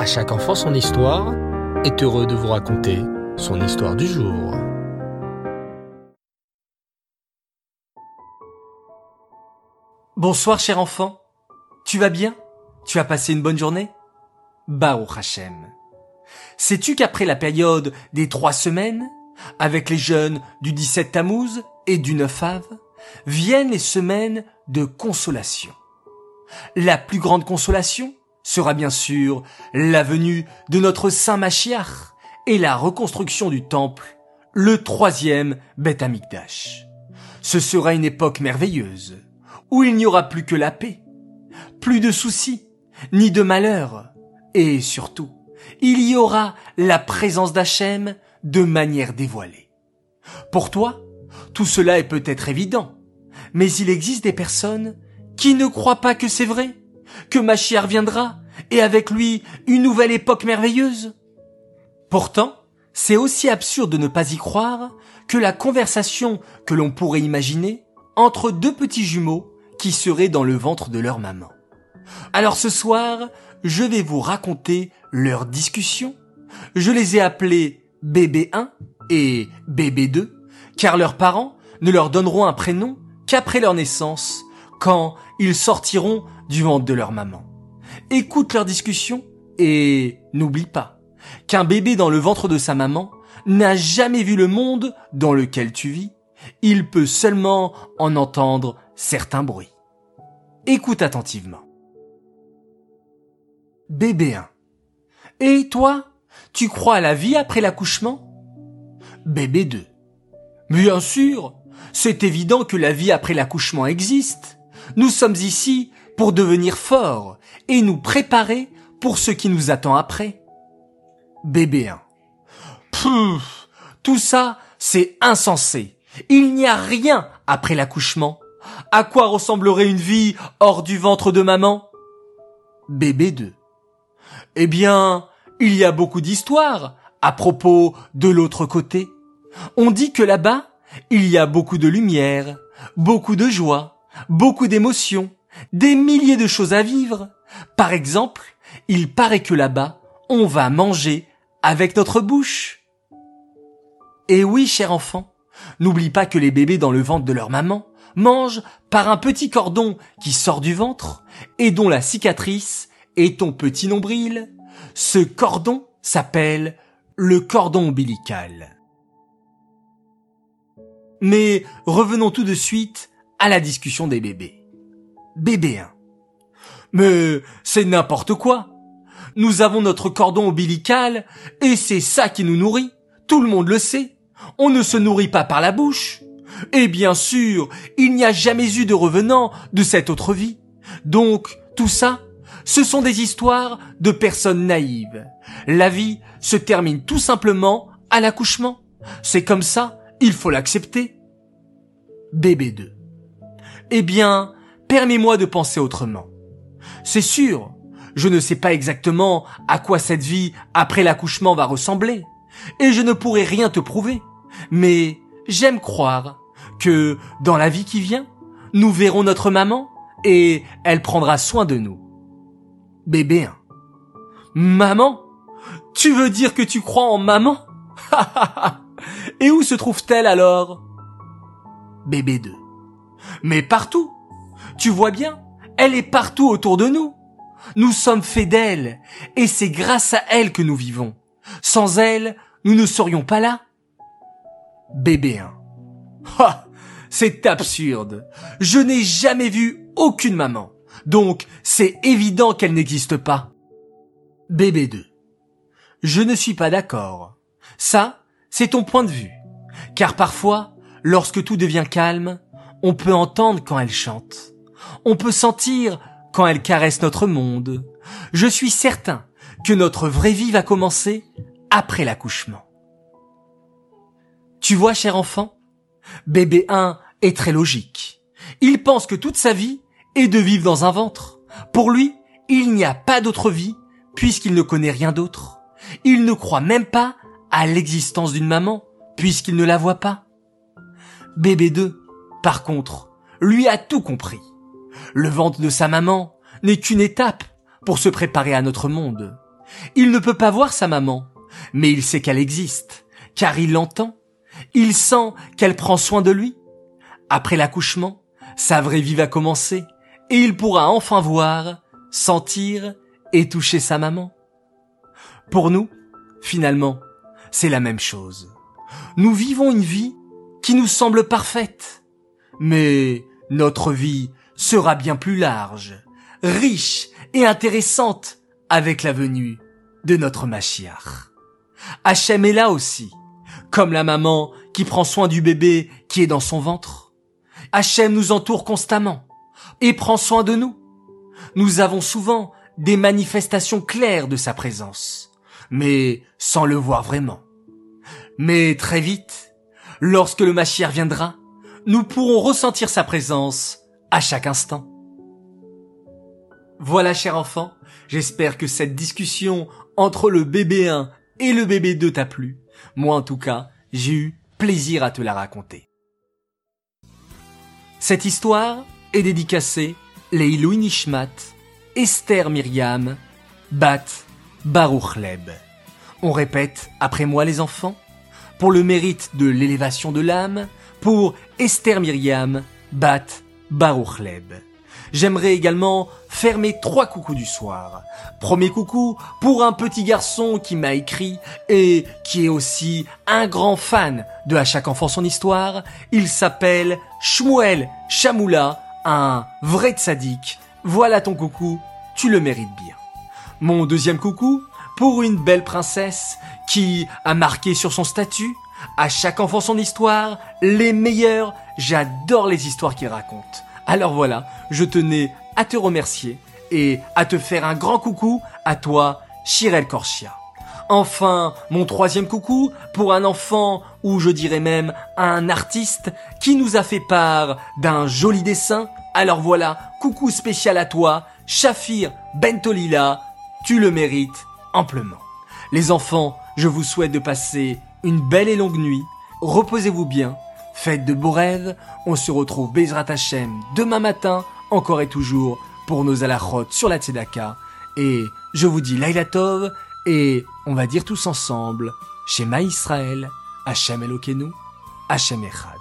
À chaque enfant son histoire est heureux de vous raconter son histoire du jour. Bonsoir cher enfant. Tu vas bien? Tu as passé une bonne journée? Baruch Hashem. Sais-tu qu'après la période des trois semaines, avec les jeunes du 17 Tammuz et du 9 Av, viennent les semaines de consolation? La plus grande consolation sera bien sûr la venue de notre Saint Machiach et la reconstruction du temple, le troisième Beth Amikdash. Ce sera une époque merveilleuse, où il n'y aura plus que la paix, plus de soucis, ni de malheurs, et surtout, il y aura la présence d'Hachem de manière dévoilée. Pour toi, tout cela est peut-être évident, mais il existe des personnes qui ne croient pas que c'est vrai, que Machiar viendra, et avec lui une nouvelle époque merveilleuse. Pourtant, c'est aussi absurde de ne pas y croire que la conversation que l'on pourrait imaginer entre deux petits jumeaux qui seraient dans le ventre de leur maman. Alors ce soir, je vais vous raconter leur discussion. Je les ai appelés bébé 1 et bébé 2, car leurs parents ne leur donneront un prénom qu'après leur naissance, quand ils sortiront du ventre de leur maman. Écoute leur discussion et n'oublie pas qu'un bébé dans le ventre de sa maman n'a jamais vu le monde dans lequel tu vis. Il peut seulement en entendre certains bruits. Écoute attentivement. Bébé 1. Et toi, tu crois à la vie après l'accouchement? Bébé 2. Bien sûr, c'est évident que la vie après l'accouchement existe. Nous sommes ici pour devenir forts et nous préparer pour ce qui nous attend après. Bébé 1. Pfff, tout ça, c'est insensé. Il n'y a rien après l'accouchement. À quoi ressemblerait une vie hors du ventre de maman? Bébé 2. Eh bien, il y a beaucoup d'histoires à propos de l'autre côté. On dit que là-bas, il y a beaucoup de lumière, beaucoup de joie, beaucoup d'émotions, des milliers de choses à vivre. Par exemple, il paraît que là-bas, on va manger avec notre bouche. Et oui, cher enfant, n'oublie pas que les bébés dans le ventre de leur maman mangent par un petit cordon qui sort du ventre et dont la cicatrice est ton petit nombril. Ce cordon s'appelle le cordon ombilical. Mais revenons tout de suite à la discussion des bébés. Bébé 1. Mais c'est n'importe quoi. Nous avons notre cordon ombilical et c'est ça qui nous nourrit. Tout le monde le sait. On ne se nourrit pas par la bouche. Et bien sûr, il n'y a jamais eu de revenant de cette autre vie. Donc, tout ça, ce sont des histoires de personnes naïves. La vie se termine tout simplement à l'accouchement. C'est comme ça, il faut l'accepter. Bébé 2. Eh bien, permets-moi de penser autrement. C'est sûr, je ne sais pas exactement à quoi cette vie après l'accouchement va ressembler, et je ne pourrai rien te prouver, mais j'aime croire que dans la vie qui vient, nous verrons notre maman et elle prendra soin de nous. Bébé 1. Maman? Tu veux dire que tu crois en maman? Et où se trouve-t-elle alors? Bébé 2. Mais partout Tu vois bien, elle est partout autour de nous. Nous sommes faits d'elle, et c'est grâce à elle que nous vivons. Sans elle, nous ne serions pas là. Bébé 1. Ha C'est absurde. Je n'ai jamais vu aucune maman. Donc, c'est évident qu'elle n'existe pas. Bébé 2. Je ne suis pas d'accord. Ça, c'est ton point de vue. Car parfois, lorsque tout devient calme, on peut entendre quand elle chante. On peut sentir quand elle caresse notre monde. Je suis certain que notre vraie vie va commencer après l'accouchement. Tu vois, cher enfant, bébé 1 est très logique. Il pense que toute sa vie est de vivre dans un ventre. Pour lui, il n'y a pas d'autre vie puisqu'il ne connaît rien d'autre. Il ne croit même pas à l'existence d'une maman puisqu'il ne la voit pas. Bébé 2, par contre, lui a tout compris. Le ventre de sa maman n'est qu'une étape pour se préparer à notre monde. Il ne peut pas voir sa maman, mais il sait qu'elle existe, car il l'entend. Il sent qu'elle prend soin de lui. Après l'accouchement, sa vraie vie va commencer, et il pourra enfin voir, sentir et toucher sa maman. Pour nous, finalement, c'est la même chose. Nous vivons une vie qui nous semble parfaite, mais notre vie sera bien plus large, riche et intéressante avec la venue de notre Machiach. Hachem est là aussi, comme la maman qui prend soin du bébé qui est dans son ventre. Hachem nous entoure constamment et prend soin de nous. Nous avons souvent des manifestations claires de sa présence, mais sans le voir vraiment. Mais très vite, lorsque le Mashiach viendra, nous pourrons ressentir sa présence à chaque instant. Voilà, cher enfant, j'espère que cette discussion entre le bébé 1 et le bébé 2 t'a plu. Moi, en tout cas, j'ai eu plaisir à te la raconter. Cette histoire est dédicacée les Nishmat, Esther Myriam, Bat Baruch Leb. On répète après moi les enfants, pour le mérite de l'élévation de l'âme, pour Esther Myriam, Bat Baruch Leb. J'aimerais également faire mes trois coucous du soir. Premier coucou pour un petit garçon qui m'a écrit et qui est aussi un grand fan de À chaque enfant son histoire. Il s'appelle Shmuel Chamoula, un vrai tzaddik. Voilà ton coucou, tu le mérites bien. Mon deuxième coucou pour une belle princesse qui a marqué sur son statut à chaque enfant son histoire, les meilleurs, j'adore les histoires qu'il raconte. Alors voilà, je tenais à te remercier et à te faire un grand coucou à toi, Chirel Korchia. Enfin, mon troisième coucou pour un enfant, ou je dirais même un artiste, qui nous a fait part d'un joli dessin. Alors voilà, coucou spécial à toi, Shafir Bentolila, tu le mérites Les enfants, je vous souhaite de passer une belle et longue nuit, reposez-vous bien, Faites de beaux rêves, on se retrouve Bezrat Hashem demain matin, encore et toujours, pour nos alachot sur la Tzedaka. Et je vous dis Laila Tov, et on va dire tous ensemble, Shema Israël, Hashem Elokenu, Hashem Echad.